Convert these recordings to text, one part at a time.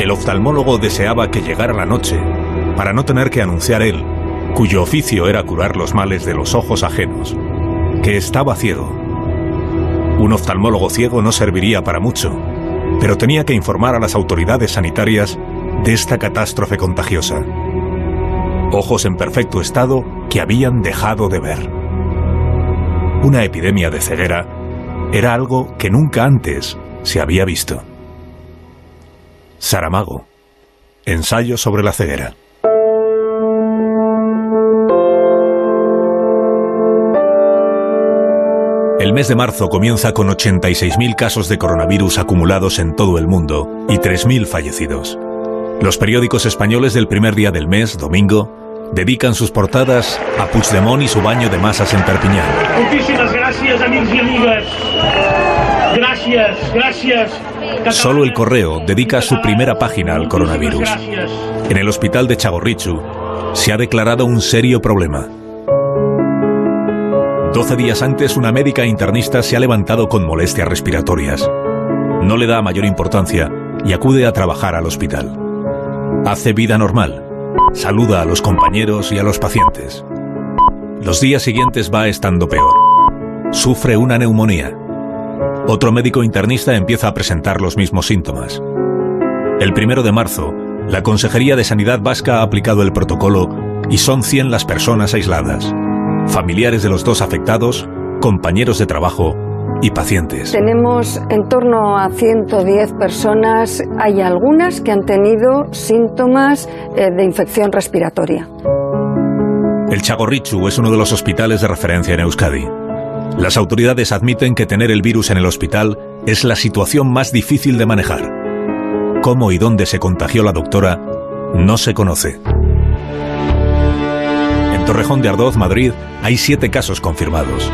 El oftalmólogo deseaba que llegara la noche para no tener que anunciar él, cuyo oficio era curar los males de los ojos ajenos, que estaba ciego. Un oftalmólogo ciego no serviría para mucho, pero tenía que informar a las autoridades sanitarias de esta catástrofe contagiosa. Ojos en perfecto estado que habían dejado de ver. Una epidemia de ceguera era algo que nunca antes se había visto. Saramago. Ensayo sobre la ceguera. El mes de marzo comienza con 86.000 casos de coronavirus acumulados en todo el mundo y 3.000 fallecidos. Los periódicos españoles del primer día del mes, domingo, dedican sus portadas a Puigdemont y su baño de masas en Perpiñán. Muchísimas gracias, amigos y amigas. Gracias, gracias. Solo el correo dedica su primera página al coronavirus. En el hospital de Chagorrichu se ha declarado un serio problema. Doce días antes, una médica internista se ha levantado con molestias respiratorias. No le da mayor importancia y acude a trabajar al hospital. Hace vida normal. Saluda a los compañeros y a los pacientes. Los días siguientes va estando peor. Sufre una neumonía. Otro médico internista empieza a presentar los mismos síntomas. El primero de marzo, la Consejería de Sanidad Vasca ha aplicado el protocolo y son 100 las personas aisladas. Familiares de los dos afectados, compañeros de trabajo y pacientes. Tenemos en torno a 110 personas. Hay algunas que han tenido síntomas eh, de infección respiratoria. El Chagorrichu es uno de los hospitales de referencia en Euskadi. Las autoridades admiten que tener el virus en el hospital es la situación más difícil de manejar. Cómo y dónde se contagió la doctora no se conoce. En Torrejón de Ardoz, Madrid, hay siete casos confirmados.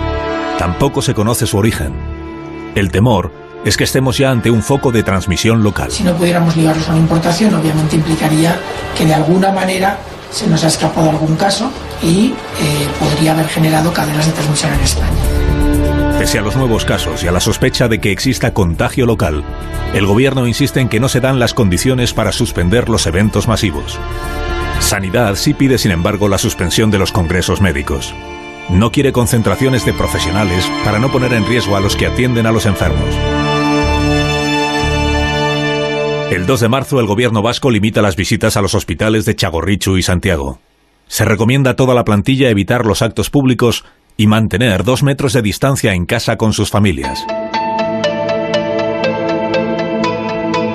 Tampoco se conoce su origen. El temor es que estemos ya ante un foco de transmisión local. Si no pudiéramos ligarlos a una importación, obviamente implicaría que de alguna manera se nos ha escapado algún caso y eh, podría haber generado cadenas de transmisión en España. Pese a los nuevos casos y a la sospecha de que exista contagio local, el gobierno insiste en que no se dan las condiciones para suspender los eventos masivos. Sanidad sí pide, sin embargo, la suspensión de los congresos médicos. No quiere concentraciones de profesionales para no poner en riesgo a los que atienden a los enfermos. El 2 de marzo el gobierno vasco limita las visitas a los hospitales de Chagorrichu y Santiago. Se recomienda a toda la plantilla evitar los actos públicos y mantener dos metros de distancia en casa con sus familias.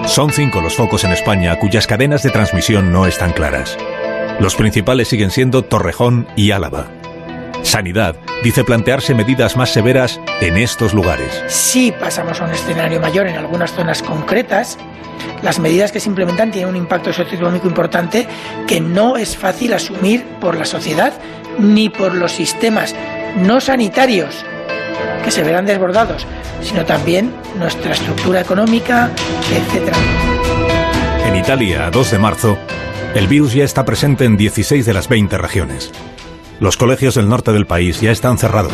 Son cinco los focos en España cuyas cadenas de transmisión no están claras. Los principales siguen siendo Torrejón y Álava. Sanidad dice plantearse medidas más severas en estos lugares. Si pasamos a un escenario mayor en algunas zonas concretas, las medidas que se implementan tienen un impacto socioeconómico importante que no es fácil asumir por la sociedad ni por los sistemas no sanitarios que se verán desbordados, sino también nuestra estructura económica, etc. En Italia, a 2 de marzo, el virus ya está presente en 16 de las 20 regiones. Los colegios del norte del país ya están cerrados.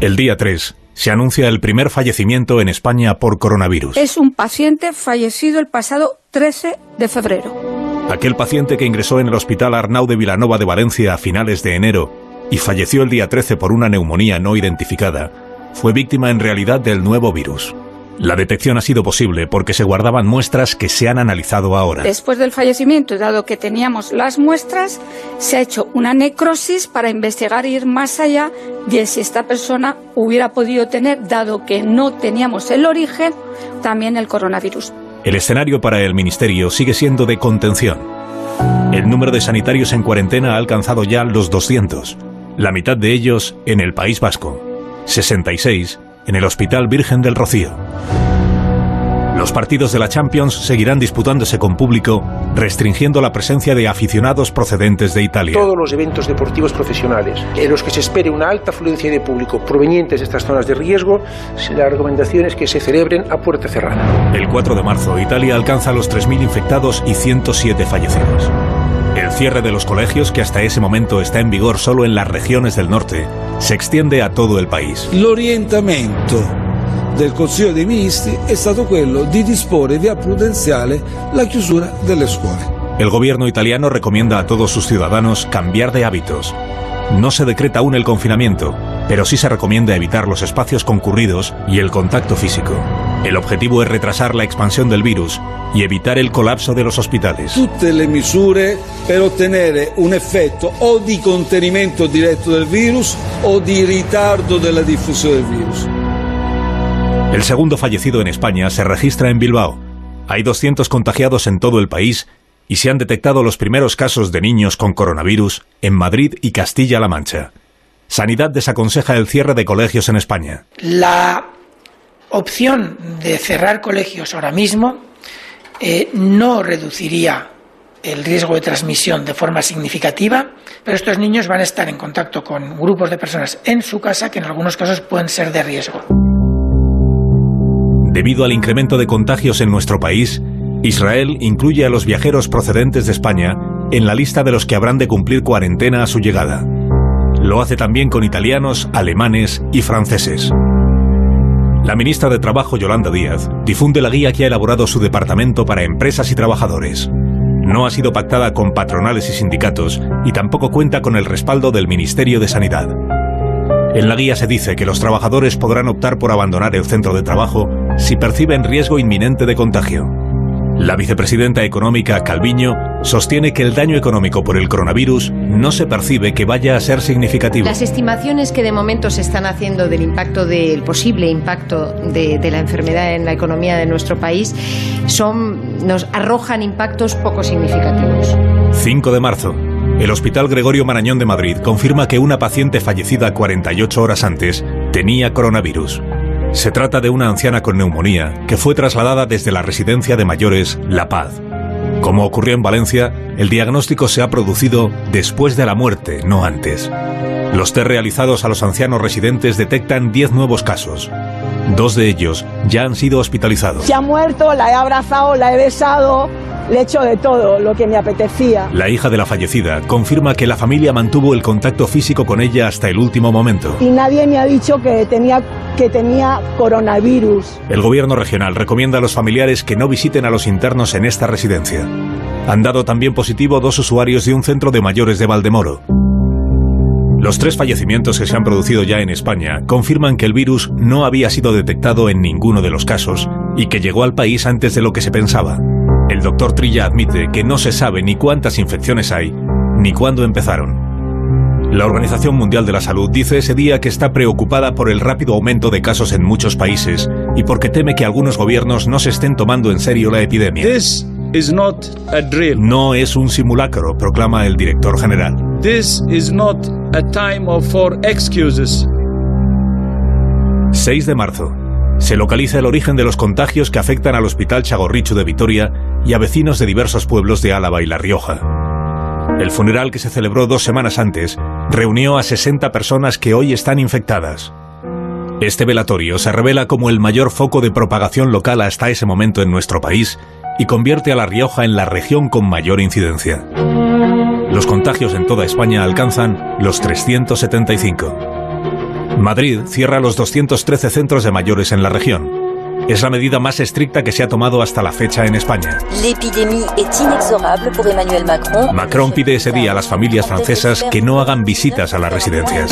El día 3 se anuncia el primer fallecimiento en España por coronavirus. Es un paciente fallecido el pasado 13 de febrero. Aquel paciente que ingresó en el Hospital Arnau de Vilanova de Valencia a finales de enero y falleció el día 13 por una neumonía no identificada, fue víctima en realidad del nuevo virus. La detección ha sido posible porque se guardaban muestras que se han analizado ahora. Después del fallecimiento, dado que teníamos las muestras, se ha hecho una necrosis para investigar e ir más allá de si esta persona hubiera podido tener, dado que no teníamos el origen, también el coronavirus. El escenario para el Ministerio sigue siendo de contención. El número de sanitarios en cuarentena ha alcanzado ya los 200, la mitad de ellos en el País Vasco, 66 en el Hospital Virgen del Rocío. Los partidos de la Champions seguirán disputándose con público, restringiendo la presencia de aficionados procedentes de Italia. Todos los eventos deportivos profesionales en los que se espere una alta afluencia de público provenientes de estas zonas de riesgo, la recomendación es que se celebren a puerta cerrada. El 4 de marzo, Italia alcanza los 3.000 infectados y 107 fallecidos. El cierre de los colegios, que hasta ese momento está en vigor solo en las regiones del norte, se extiende a todo el país. L'orientamento del Consiglio dei Ministri è stato quello di disporre via prudenziale la chiusura delle scuole. El gobierno italiano recomienda a todos sus ciudadanos cambiar de hábitos. No se decreta aún el confinamiento, pero sí se recomienda evitar los espacios concurridos y el contacto físico. El objetivo es retrasar la expansión del virus y evitar el colapso de los hospitales. Tutte le misure per ottenere un effetto o di contenimento diretto del virus o di ritardo della diffusione del virus. El segundo fallecido en España se registra en Bilbao. Hay 200 contagiados en todo el país y se han detectado los primeros casos de niños con coronavirus en Madrid y Castilla-La Mancha. Sanidad desaconseja el cierre de colegios en España. La opción de cerrar colegios ahora mismo eh, no reduciría el riesgo de transmisión de forma significativa, pero estos niños van a estar en contacto con grupos de personas en su casa que en algunos casos pueden ser de riesgo. Debido al incremento de contagios en nuestro país, Israel incluye a los viajeros procedentes de España en la lista de los que habrán de cumplir cuarentena a su llegada. Lo hace también con italianos, alemanes y franceses. La ministra de Trabajo, Yolanda Díaz, difunde la guía que ha elaborado su departamento para empresas y trabajadores. No ha sido pactada con patronales y sindicatos y tampoco cuenta con el respaldo del Ministerio de Sanidad. En la guía se dice que los trabajadores podrán optar por abandonar el centro de trabajo si perciben riesgo inminente de contagio. La vicepresidenta económica Calviño sostiene que el daño económico por el coronavirus no se percibe que vaya a ser significativo. Las estimaciones que de momento se están haciendo del impacto del posible impacto de, de, la enfermedad en la economía de nuestro país son nos arrojan impactos poco significativos. 5 de marzo. El Hospital Gregorio Marañón de Madrid confirma que una paciente fallecida 48 horas antes tenía coronavirus. Se trata de una anciana con neumonía que fue trasladada desde la residencia de mayores La Paz. Como ocurrió en Valencia, el diagnóstico se ha producido después de la muerte, no antes. Los test realizados a los ancianos residentes detectan 10 nuevos casos. Dos de ellos ya han sido hospitalizados. Se ha muerto, la he abrazado, la he besado, le he hecho de todo lo que me apetecía. La hija de la fallecida confirma que la familia mantuvo el contacto físico con ella hasta el último momento. Y nadie me ha dicho que tenía, que tenía coronavirus. El gobierno regional recomienda a los familiares que no visiten a los internos en esta residencia. Han dado también positivo dos usuarios de un centro de mayores de Valdemoro. Los tres fallecimientos que se han producido ya en España confirman que el virus no había sido detectado en ninguno de los casos y que llegó al país antes de lo que se pensaba. El doctor Trilla admite que no se sabe ni cuántas infecciones hay ni cuándo empezaron. La Organización Mundial de la Salud dice ese día que está preocupada por el rápido aumento de casos en muchos países y porque teme que algunos gobiernos no se estén tomando en serio la epidemia. Is not a drill. No es un simulacro, proclama el director general. This is not a time of for excuses. 6 de marzo. Se localiza el origen de los contagios que afectan al Hospital Chagorrichu de Vitoria y a vecinos de diversos pueblos de Álava y La Rioja. El funeral que se celebró dos semanas antes reunió a 60 personas que hoy están infectadas. Este velatorio se revela como el mayor foco de propagación local hasta ese momento en nuestro país y convierte a La Rioja en la región con mayor incidencia. Los contagios en toda España alcanzan los 375. Madrid cierra los 213 centros de mayores en la región. Es la medida más estricta que se ha tomado hasta la fecha en España. Macron. Macron pide ese día a las familias francesas que no hagan visitas a las residencias.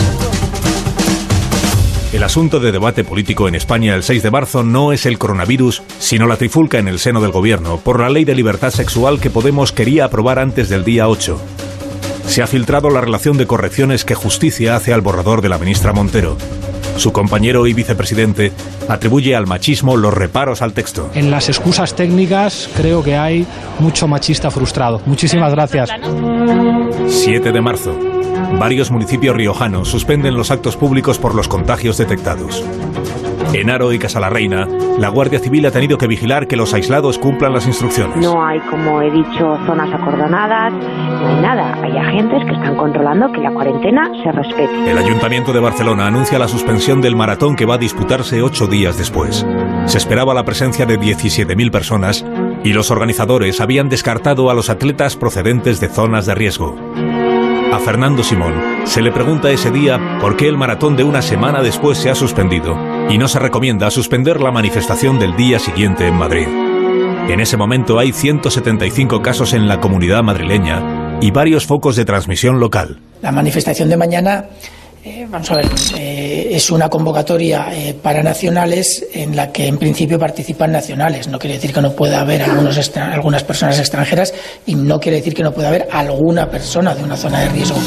El asunto de debate político en España el 6 de marzo no es el coronavirus, sino la trifulca en el seno del gobierno por la ley de libertad sexual que Podemos quería aprobar antes del día 8. Se ha filtrado la relación de correcciones que Justicia hace al borrador de la ministra Montero. Su compañero y vicepresidente atribuye al machismo los reparos al texto. En las excusas técnicas creo que hay mucho machista frustrado. Muchísimas gracias. 7 de marzo. Varios municipios riojanos suspenden los actos públicos por los contagios detectados. En Aro y Casalarreina, la Guardia Civil ha tenido que vigilar que los aislados cumplan las instrucciones. No hay, como he dicho, zonas acordonadas, no hay nada. Hay agentes que están controlando que la cuarentena se respete. El Ayuntamiento de Barcelona anuncia la suspensión del maratón que va a disputarse ocho días después. Se esperaba la presencia de 17.000 personas y los organizadores habían descartado a los atletas procedentes de zonas de riesgo. A Fernando Simón se le pregunta ese día por qué el maratón de una semana después se ha suspendido y no se recomienda suspender la manifestación del día siguiente en Madrid. En ese momento hay 175 casos en la comunidad madrileña y varios focos de transmisión local. La manifestación de mañana eh, vamos a ver, eh, es una convocatoria eh, para nacionales en la que en principio participan nacionales. No quiere decir que no pueda haber algunos algunas personas extranjeras y no quiere decir que no pueda haber alguna persona de una zona de riesgo.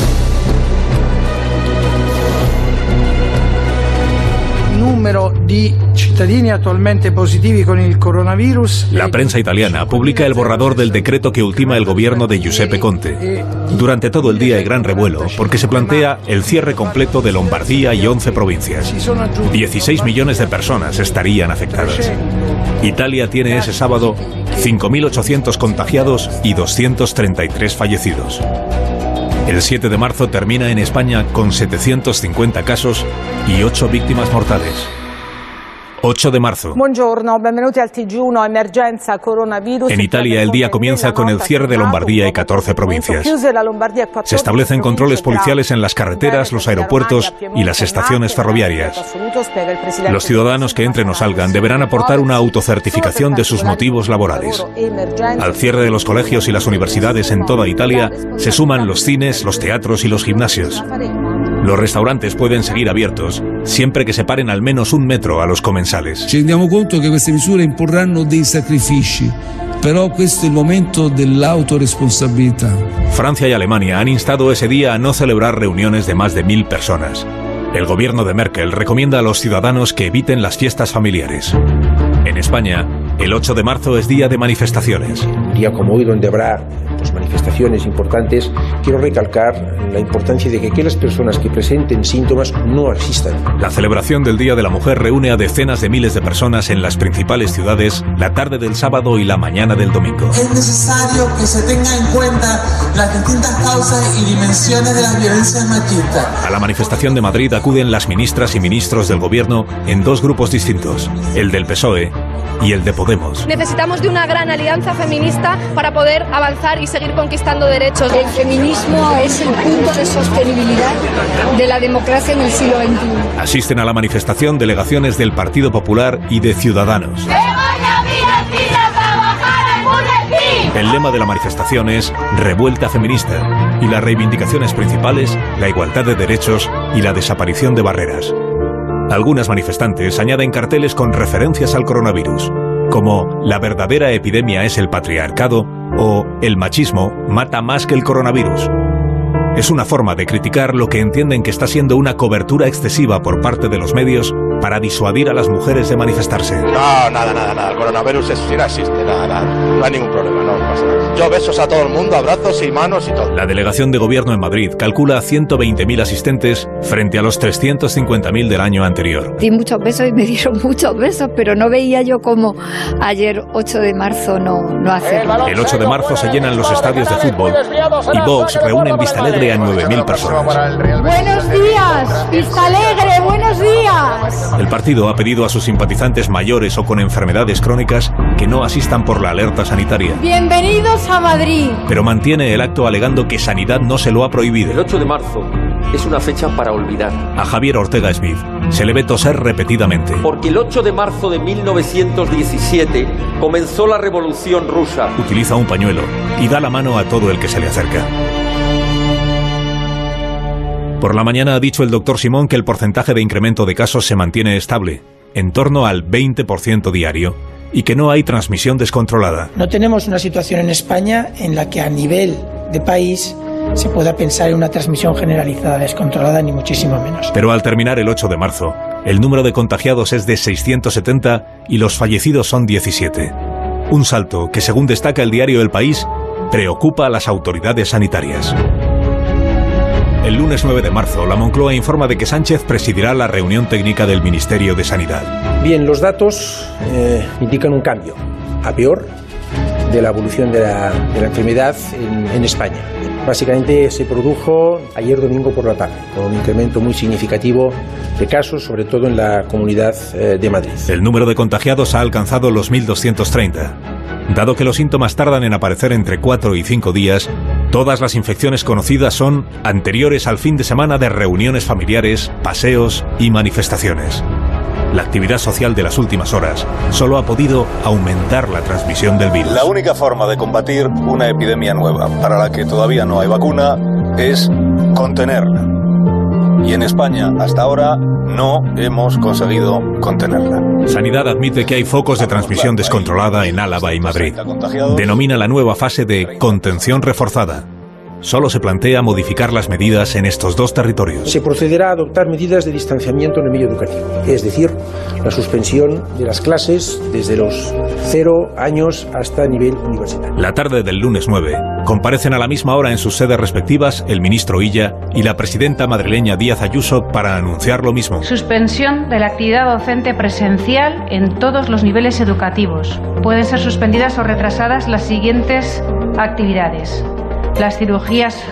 La prensa italiana publica el borrador del decreto que ultima el gobierno de Giuseppe Conte. Durante todo el día hay gran revuelo porque se plantea el cierre completo de Lombardía y 11 provincias. 16 millones de personas estarían afectadas. Italia tiene ese sábado 5.800 contagiados y 233 fallecidos. El 7 de marzo termina en España con 750 casos y 8 víctimas mortales. 8 de marzo. Buongiorno, benvenuti al TG1 Emergenza Coronavirus. En Italia el día comienza con el cierre de Lombardía y 14 provincias. Se establecen controles policiales en las carreteras, los aeropuertos y las estaciones ferroviarias. Los ciudadanos que entren o salgan deberán aportar una autocertificación de sus motivos laborales. Al cierre de los colegios y las universidades en toda Italia se suman los cines, los teatros y los gimnasios. Los restaurantes pueden seguir abiertos siempre que separen al menos un metro a los comensales. Ci rendiamo conto che queste misure imporranno dei sacrifici, però questo è il momento dell'autoresponsabilità. Francia y Alemania han instado ese día a no celebrar reuniones de más de mil personas. El gobierno de Merkel recomienda a los ciudadanos que eviten las fiestas familiares. En España, el 8 de marzo es día de manifestaciones. Un día como hoy, donde habrá manifestaciones importantes, quiero recalcar la importancia de que aquellas personas que presenten síntomas no asistan. La celebración del Día de la Mujer reúne a decenas de miles de personas en las principales ciudades la tarde del sábado y la mañana del domingo. Es necesario que se tenga en cuenta las distintas causas y dimensiones de las violencias machistas. A la manifestación de Madrid acuden las ministras y ministros del gobierno en dos grupos distintos, el del PSOE y el de Podemos. Necesitamos de una gran alianza feminista para poder avanzar y seguir conquistando derechos. El feminismo es el punto de sostenibilidad de la democracia en el siglo XXI. Asisten a la manifestación delegaciones del Partido Popular y de Ciudadanos. El lema de la manifestación es Revuelta Feminista y las reivindicaciones principales, la igualdad de derechos y la desaparición de barreras. Algunas manifestantes añaden carteles con referencias al coronavirus, como La verdadera epidemia es el patriarcado o El machismo mata más que el coronavirus. Es una forma de criticar lo que entienden que está siendo una cobertura excesiva por parte de los medios para disuadir a las mujeres de manifestarse. No, nada, nada, nada. El coronavirus es, sí no existe, nada, nada. No hay ningún problema, no pasa nada. Yo besos a todo el mundo, abrazos y manos y todo. La delegación de gobierno en Madrid calcula 120.000 asistentes frente a los 350.000 del año anterior. Di muchos besos y me dieron muchos besos, pero no veía yo como ayer 8 de marzo no, no hacerlo. El 8 de marzo se llenan los estadios de fútbol y Vox reúne en Vistalegre a 9.000 personas. Buenos días, Vistalegre, buenos días. El partido ha pedido a sus simpatizantes mayores o con enfermedades crónicas que no asistan por la alerta sanitaria. Bienvenidos a Madrid. Pero mantiene el acto alegando que Sanidad no se lo ha prohibido. El 8 de marzo es una fecha para olvidar. A Javier Ortega Smith se le ve toser repetidamente. Porque el 8 de marzo de 1917 comenzó la revolución rusa. Utiliza un pañuelo y da la mano a todo el que se le acerca. Por la mañana ha dicho el doctor Simón que el porcentaje de incremento de casos se mantiene estable, en torno al 20% diario, y que no hay transmisión descontrolada. No tenemos una situación en España en la que a nivel de país se pueda pensar en una transmisión generalizada descontrolada, ni muchísimo menos. Pero al terminar el 8 de marzo, el número de contagiados es de 670 y los fallecidos son 17. Un salto que, según destaca el diario El País, preocupa a las autoridades sanitarias. El lunes 9 de marzo, la Moncloa informa de que Sánchez presidirá la reunión técnica del Ministerio de Sanidad. Bien, los datos eh, indican un cambio a peor de la evolución de la, de la enfermedad en, en España. Básicamente se produjo ayer domingo por la tarde, con un incremento muy significativo de casos, sobre todo en la comunidad eh, de Madrid. El número de contagiados ha alcanzado los 1.230. Dado que los síntomas tardan en aparecer entre 4 y 5 días, todas las infecciones conocidas son anteriores al fin de semana de reuniones familiares, paseos y manifestaciones. la actividad social de las últimas horas solo ha podido aumentar la transmisión del virus. La única forma de combatir una epidemia nueva, para la que todavía no hay vacuna, es contenerla. Y en España, hasta ahora, no hemos conseguido contenerla. Sanidad admite que hay focos de transmisión descontrolada en Álava y Madrid. Denomina la nueva fase de contención reforzada solo se plantea modificar las medidas en estos dos territorios. Se procederá a adoptar medidas de distanciamiento en el medio educativo, es decir, la suspensión de las clases desde los cero años hasta nivel universitario. La tarde del lunes 9 comparecen a la misma hora en sus sedes respectivas el ministro Illa y la presidenta madrileña Díaz Ayuso para anunciar lo mismo. Suspensión de la actividad docente presencial en todos los niveles educativos. Pueden ser suspendidas o retrasadas las siguientes actividades las cirugías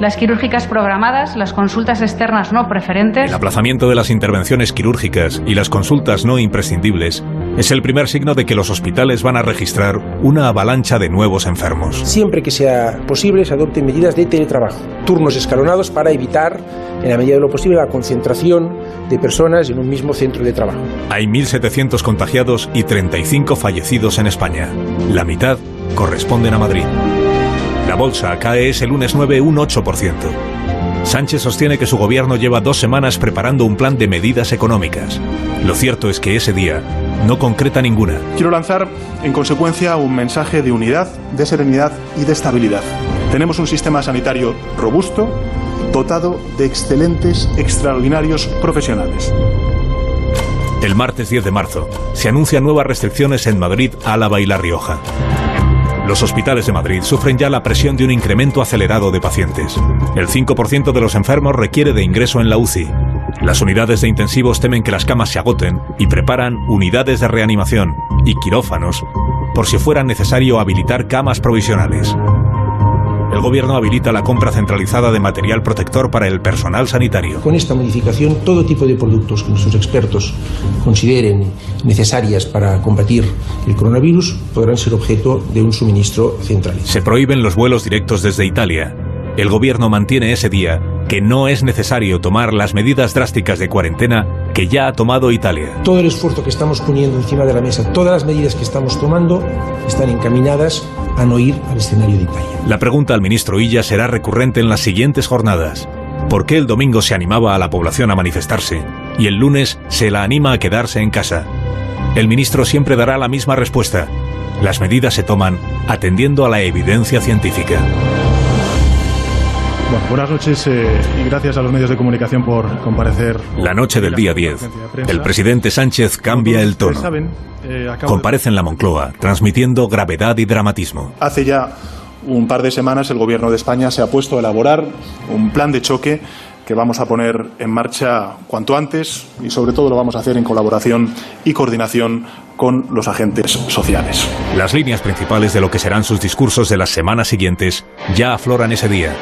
las quirúrgicas programadas, las consultas externas no preferentes. El aplazamiento de las intervenciones quirúrgicas y las consultas no imprescindibles es el primer signo de que los hospitales van a registrar una avalancha de nuevos enfermos. Siempre que sea posible se adopten medidas de teletrabajo, turnos escalonados para evitar, en la medida de lo posible, la concentración de personas en un mismo centro de trabajo. Hay 1.700 contagiados y 35 fallecidos en España. La mitad corresponden a Madrid. La bolsa cae ese lunes 9 un 8%. Sánchez sostiene que su gobierno lleva dos semanas preparando un plan de medidas económicas. Lo cierto es que ese día no concreta ninguna. Quiero lanzar, en consecuencia, un mensaje de unidad, de serenidad y de estabilidad. Tenemos un sistema sanitario robusto, dotado de excelentes, extraordinarios profesionales. El martes 10 de marzo se anuncian nuevas restricciones en Madrid, Álava y La Rioja. Los hospitales de Madrid sufren ya la presión de un incremento acelerado de pacientes. El 5% de los enfermos requiere de ingreso en la UCI. Las unidades de intensivos temen que las camas se agoten y preparan unidades de reanimación y quirófanos por si fuera necesario habilitar camas provisionales. El gobierno habilita la compra centralizada de material protector para el personal sanitario. Con esta modificación, todo tipo de productos que nuestros expertos consideren necesarias para combatir el coronavirus podrán ser objeto de un suministro centralizado. Se prohíben los vuelos directos desde Italia. El gobierno mantiene ese día que no es necesario tomar las medidas drásticas de cuarentena que ya ha tomado Italia. Todo el esfuerzo que estamos poniendo encima de la mesa, todas las medidas que estamos tomando, están encaminadas a no ir al escenario de Italia. La pregunta al ministro Illa será recurrente en las siguientes jornadas. ¿Por qué el domingo se animaba a la población a manifestarse y el lunes se la anima a quedarse en casa? El ministro siempre dará la misma respuesta. Las medidas se toman atendiendo a la evidencia científica. Bueno, buenas noches eh, y gracias a los medios de comunicación por comparecer. La noche del día 10, el presidente Sánchez cambia el tono. Eh, Comparece en la Moncloa, transmitiendo gravedad y dramatismo. Hace ya un par de semanas el Gobierno de España se ha puesto a elaborar un plan de choque que vamos a poner en marcha cuanto antes y sobre todo lo vamos a hacer en colaboración y coordinación con los agentes sociales. Las líneas principales de lo que serán sus discursos de las semanas siguientes ya afloran ese día.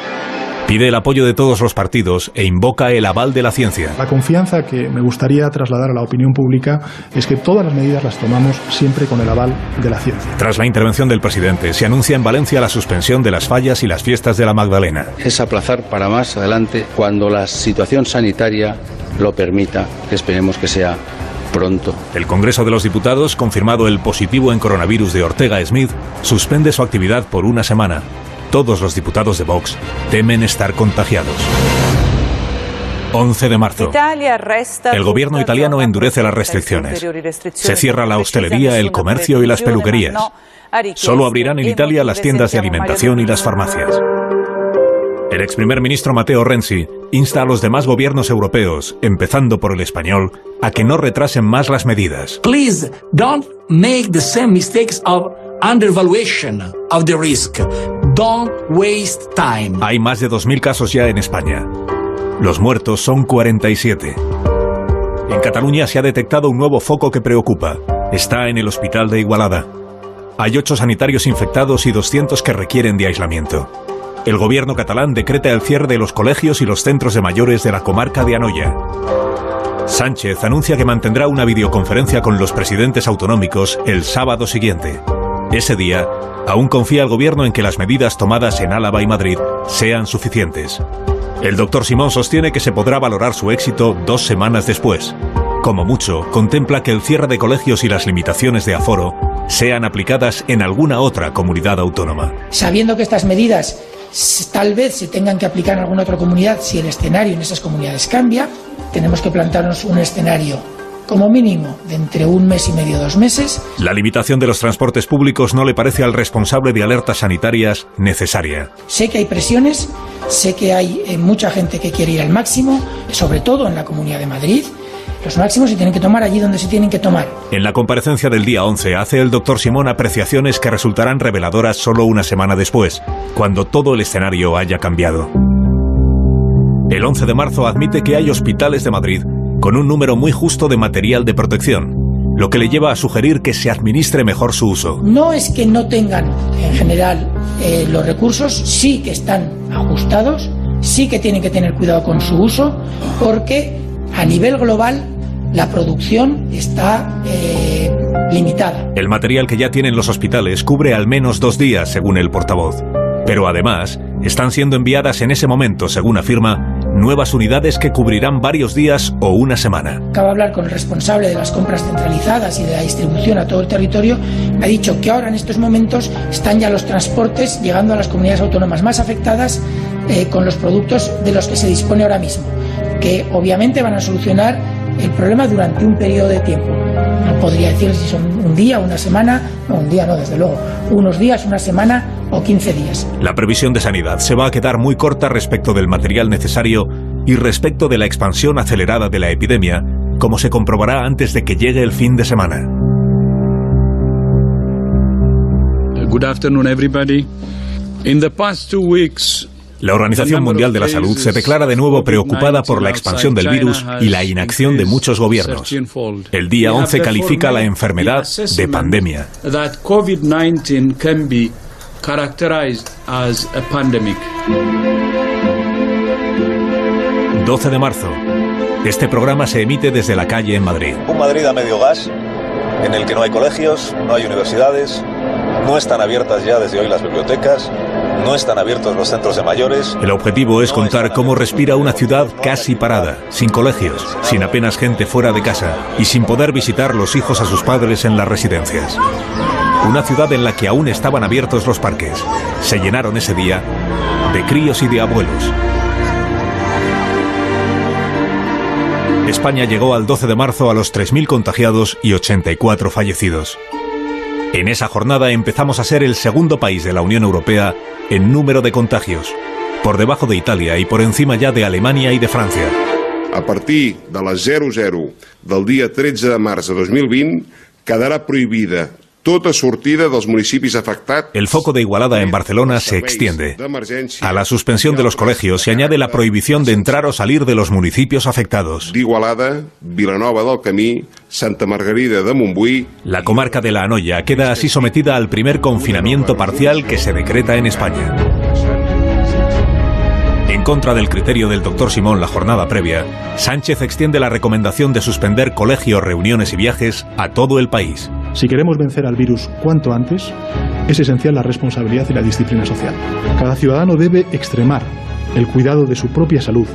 Pide el apoyo de todos los partidos e invoca el aval de la ciencia. La confianza que me gustaría trasladar a la opinión pública es que todas las medidas las tomamos siempre con el aval de la ciencia. Tras la intervención del presidente, se anuncia en Valencia la suspensión de las fallas y las fiestas de la Magdalena. Es aplazar para más adelante cuando la situación sanitaria lo permita, que esperemos que sea pronto. El Congreso de los Diputados, confirmado el positivo en coronavirus de Ortega Smith, suspende su actividad por una semana todos los diputados de Vox temen estar contagiados. 11 de marzo. El gobierno italiano endurece las restricciones. Se cierra la hostelería, el comercio y las peluquerías. Solo abrirán en Italia las tiendas de alimentación y las farmacias. El ex primer ministro Matteo Renzi insta a los demás gobiernos europeos, empezando por el español, a que no retrasen más las medidas. Please don't make the same mistakes of undervaluation of the risk. Don't waste time. Hay más de 2.000 casos ya en España. Los muertos son 47. En Cataluña se ha detectado un nuevo foco que preocupa. Está en el hospital de Igualada. Hay 8 sanitarios infectados y 200 que requieren de aislamiento. El gobierno catalán decreta el cierre de los colegios y los centros de mayores de la comarca de Anoya. Sánchez anuncia que mantendrá una videoconferencia con los presidentes autonómicos el sábado siguiente. Ese día, aún confía el gobierno en que las medidas tomadas en Álava y Madrid sean suficientes. El doctor Simón sostiene que se podrá valorar su éxito dos semanas después, como mucho, contempla que el cierre de colegios y las limitaciones de aforo sean aplicadas en alguna otra comunidad autónoma. Sabiendo que estas medidas tal vez se tengan que aplicar en alguna otra comunidad si el escenario en esas comunidades cambia, tenemos que plantarnos un escenario como mínimo de entre un mes y medio dos meses. La limitación de los transportes públicos no le parece al responsable de alertas sanitarias necesaria. Sé que hay presiones, sé que hay eh, mucha gente que quiere ir al máximo, sobre todo en la Comunidad de Madrid. Los máximos se tienen que tomar allí donde se tienen que tomar. En la comparecencia del día 11 hace el doctor Simón apreciaciones que resultarán reveladoras solo una semana después, cuando todo el escenario haya cambiado. El 11 de marzo admite que hay hospitales de Madrid con un número muy justo de material de protección, lo que le lleva a sugerir que se administre mejor su uso. No es que no tengan en general eh, los recursos, sí que están ajustados, sí que tienen que tener cuidado con su uso, porque a nivel global la producción está eh, limitada. El material que ya tienen los hospitales cubre al menos dos días, según el portavoz. Pero además, están siendo enviadas en ese momento, según afirma, nuevas unidades que cubrirán varios días o una semana. Acabo de hablar con el responsable de las compras centralizadas y de la distribución a todo el territorio. Ha dicho que ahora en estos momentos están ya los transportes llegando a las comunidades autónomas más afectadas eh, con los productos de los que se dispone ahora mismo, que obviamente van a solucionar el problema durante un periodo de tiempo. No podría decir si son un día, una semana, no, un día no, desde luego, unos días, una semana o 15 días. La previsión de sanidad se va a quedar muy corta respecto del material necesario y respecto de la expansión acelerada de la epidemia, como se comprobará antes de que llegue el fin de semana. Good afternoon, everybody. In the past two weeks, la Organización Mundial de la Salud se declara de nuevo preocupada por la expansión del virus y la inacción de muchos gobiernos. El día 11 califica la enfermedad de pandemia. 12 de marzo. Este programa se emite desde la calle en Madrid. Un Madrid a medio gas, en el que no hay colegios, no hay universidades, no están abiertas ya desde hoy las bibliotecas, no están abiertos los centros de mayores. El objetivo es contar cómo respira una ciudad casi parada, sin colegios, sin apenas gente fuera de casa y sin poder visitar los hijos a sus padres en las residencias. Una ciudad en la que aún estaban abiertos los parques. Se llenaron ese día de críos y de abuelos. España llegó al 12 de marzo a los 3.000 contagiados y 84 fallecidos. En esa jornada empezamos a ser el segundo país de la Unión Europea en número de contagios, por debajo de Italia y por encima ya de Alemania y de Francia. A partir de las 00 del día 13 de marzo de 2020 quedará prohibida sortida afectados. El foco de Igualada en Barcelona se extiende. A la suspensión de los colegios se añade la prohibición de entrar o salir de los municipios afectados. Igualada, Vilanova del Camí, Santa Margarida de Montbui. La comarca de La Anoya queda así sometida al primer confinamiento parcial que se decreta en España. En contra del criterio del doctor Simón la jornada previa, Sánchez extiende la recomendación de suspender colegios, reuniones y viajes a todo el país. Si queremos vencer al virus cuanto antes, es esencial la responsabilidad y la disciplina social. Cada ciudadano debe extremar el cuidado de su propia salud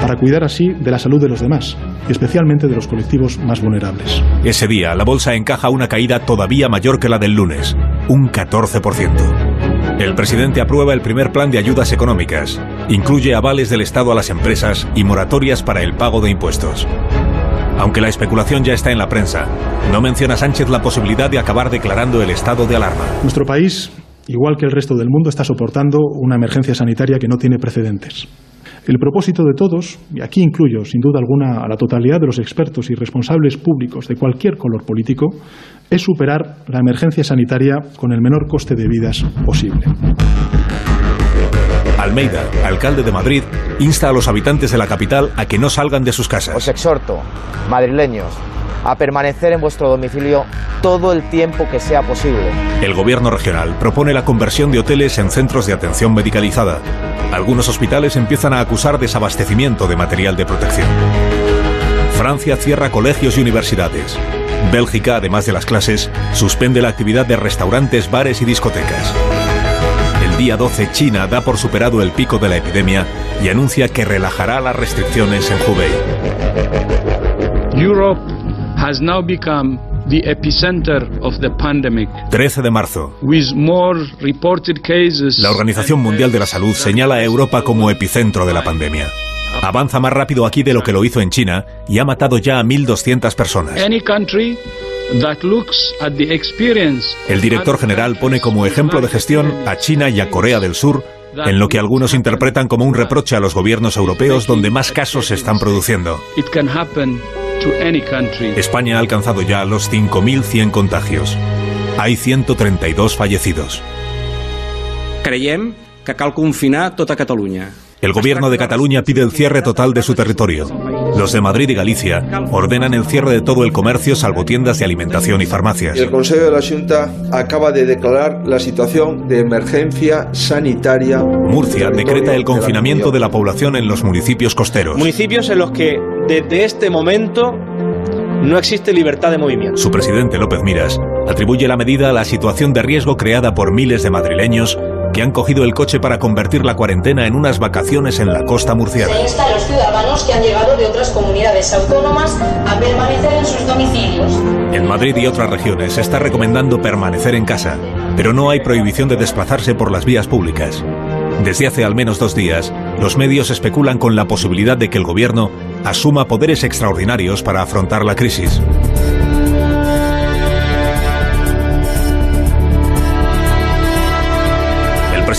para cuidar así de la salud de los demás especialmente de los colectivos más vulnerables. Ese día, la bolsa encaja una caída todavía mayor que la del lunes, un 14%. El presidente aprueba el primer plan de ayudas económicas. Incluye avales del Estado a las empresas y moratorias para el pago de impuestos. Aunque la especulación ya está en la prensa, no menciona Sánchez la posibilidad de acabar declarando el estado de alarma. Nuestro país, igual que el resto del mundo, está soportando una emergencia sanitaria que no tiene precedentes. El propósito de todos, y aquí incluyo sin duda alguna a la totalidad de los expertos y responsables públicos de cualquier color político, es superar la emergencia sanitaria con el menor coste de vidas posible. Almeida, alcalde de Madrid, insta a los habitantes de la capital a que no salgan de sus casas. Os exhorto, madrileños, a permanecer en vuestro domicilio todo el tiempo que sea posible. El gobierno regional propone la conversión de hoteles en centros de atención medicalizada. Algunos hospitales empiezan a acusar desabastecimiento de material de protección. Francia cierra colegios y universidades. Bélgica, además de las clases, suspende la actividad de restaurantes, bares y discotecas. Día 12 China da por superado el pico de la epidemia y anuncia que relajará las restricciones en Hubei. Europe has now become the epicenter of the pandemic. 13 de marzo. With more reported cases. La Organización Mundial de la Salud señala a Europa como epicentro de la pandemia. Avanza más rápido aquí de lo que lo hizo en China y ha matado ya a 1.200 personas. Any country that looks at the experience El director general pone como ejemplo de gestión a China y a Corea del Sur, en lo que algunos interpretan como un reproche a los gobiernos europeos donde más casos se están produciendo. it can happen to any country. España ha alcanzado ya los 5.100 contagios. Hay 132 fallecidos. Creiem que cal confinar tota Catalunya. El gobierno de Cataluña pide el cierre total de su territorio. Los de Madrid y Galicia ordenan el cierre de todo el comercio salvo tiendas de alimentación y farmacias. El Consejo de la Junta acaba de declarar la situación de emergencia sanitaria. Murcia decreta el confinamiento de la población en los municipios costeros. Municipios en los que desde este momento no existe libertad de movimiento. Su presidente López Miras atribuye la medida a la situación de riesgo creada por miles de madrileños que han cogido el coche para convertir la cuarentena en unas vacaciones en la costa murciana. Se insta a los ciudadanos que han llegado de otras comunidades autónomas a permanecer en sus domicilios. En Madrid y otras regiones se está recomendando permanecer en casa, pero no hay prohibición de desplazarse por las vías públicas. Desde hace al menos dos días, los medios especulan con la posibilidad de que el gobierno asuma poderes extraordinarios para afrontar la crisis.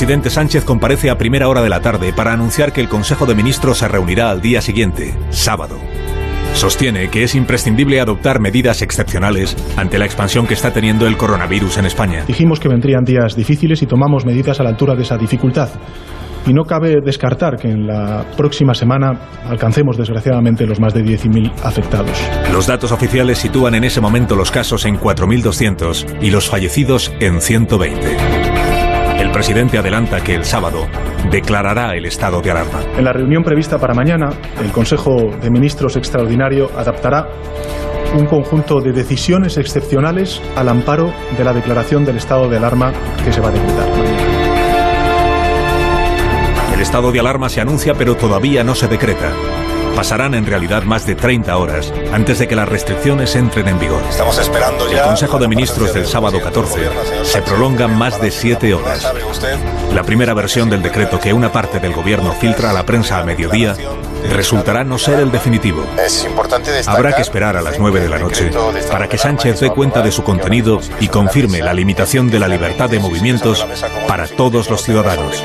Presidente Sánchez comparece a primera hora de la tarde para anunciar que el Consejo de Ministros se reunirá al día siguiente, sábado. Sostiene que es imprescindible adoptar medidas excepcionales ante la expansión que está teniendo el coronavirus en España. Dijimos que vendrían días difíciles y tomamos medidas a la altura de esa dificultad. Y no cabe descartar que en la próxima semana alcancemos desgraciadamente los más de 10.000 afectados. Los datos oficiales sitúan en ese momento los casos en 4.200 y los fallecidos en 120. El presidente adelanta que el sábado declarará el estado de alarma. En la reunión prevista para mañana, el Consejo de Ministros Extraordinario adaptará un conjunto de decisiones excepcionales al amparo de la declaración del estado de alarma que se va a decretar. El estado de alarma se anuncia pero todavía no se decreta. Pasarán en realidad más de 30 horas antes de que las restricciones entren en vigor. Estamos esperando El. Consejo de Ministros del sábado 14 se prolonga más de 7 horas. La primera versión del decreto que una parte del gobierno filtra a la prensa a mediodía resultará no ser el definitivo. Es importante destacar. Habrá que esperar a las 9 de la noche para que Sánchez dé cuenta de su contenido y confirme la limitación de la libertad de movimientos para todos los ciudadanos.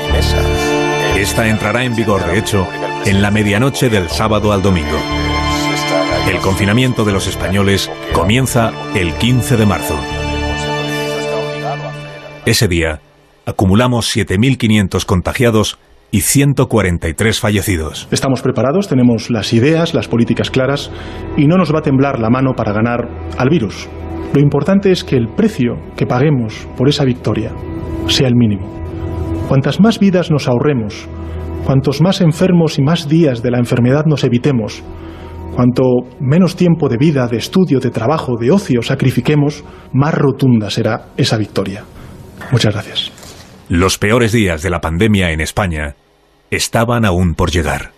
Esta entrará en vigor, de hecho, en la medianoche del sábado al domingo. El confinamiento de los españoles comienza el 15 de marzo. Ese día, acumulamos 7.500 contagiados y 143 fallecidos. Estamos preparados, tenemos las ideas, las políticas claras y no nos va a temblar la mano para ganar al virus. Lo importante es que el precio que paguemos por esa victoria sea el mínimo. Cuantas más vidas nos ahorremos, cuantos más enfermos y más días de la enfermedad nos evitemos, cuanto menos tiempo de vida, de estudio, de trabajo, de ocio sacrifiquemos, más rotunda será esa victoria. Muchas gracias. Los peores días de la pandemia en España estaban aún por llegar.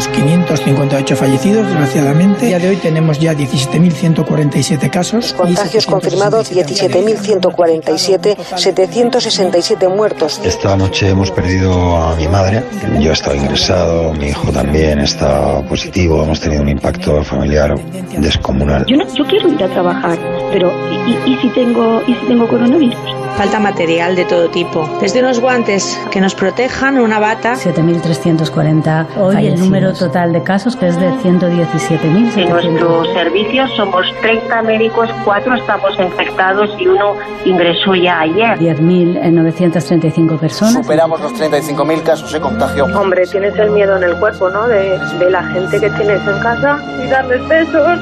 Tenemos 558 fallecidos, desgraciadamente. A día de hoy tenemos ya 17.147 casos. Contagios confirmados 17.147, 767 muertos. Esta noche hemos perdido a mi madre. Yo he estado ingresado, mi hijo también está positivo. Hemos tenido un impacto familiar descomunal. Yo, no, yo quiero ir a trabajar, pero ¿y, y, si tengo, ¿y si tengo coronavirus? Falta material de todo tipo. Desde unos guantes que nos protejan, una bata. 7.340. Hoy el número total de casos que es de 117.000. En nuestro servicio somos 30 médicos, 4 estamos infectados y uno ingresó ya ayer. 10.935 personas. Superamos los 35.000 casos de contagio. Hombre, tienes el miedo en el cuerpo, ¿no? De, de la gente que tienes en casa y darles besos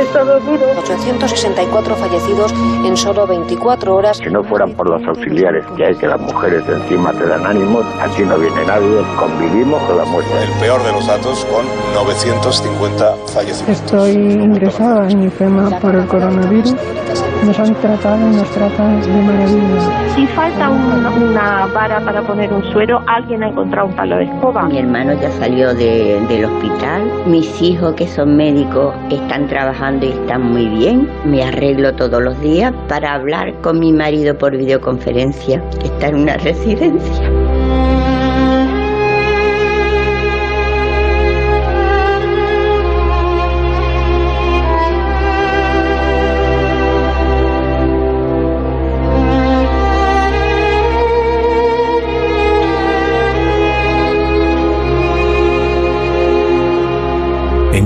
Es todo duro. 864 fallecidos en solo 24 horas. Si no fueran por los auxiliares que hay que las mujeres encima te dan ánimos, aquí no viene nadie, convivimos con la muerte. El peor de los datos con 950 fallecidos. Estoy ingresada en IFEMA por el coronavirus. Nos han tratado y nos tratan de maravilla. Si falta una, una vara para poner un suero, alguien ha encontrado un palo de escoba. Mi hermano ya salió de- del hospital. Mis hijos, que son médicos, están trabajando y están muy bien. Me arreglo todos los días para hablar con mi marido por videoconferencia, que está en una residencia.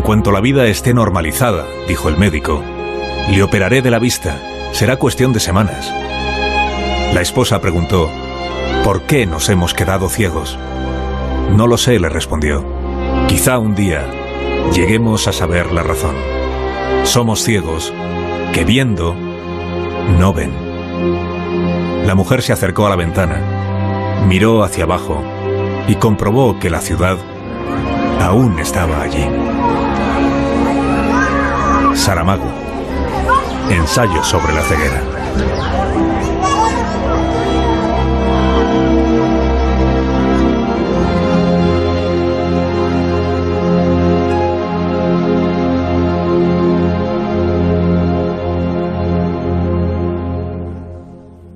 Cuanto la vida esté normalizada, dijo el médico, le operaré de la vista. Será cuestión de semanas. La esposa preguntó, ¿por qué nos hemos quedado ciegos? No lo sé, le respondió. Quizá un día lleguemos a saber la razón. Somos ciegos que viendo no ven. La mujer se acercó a la ventana, miró hacia abajo y comprobó que la ciudad aún estaba allí. Saramago. Ensayo sobre la ceguera.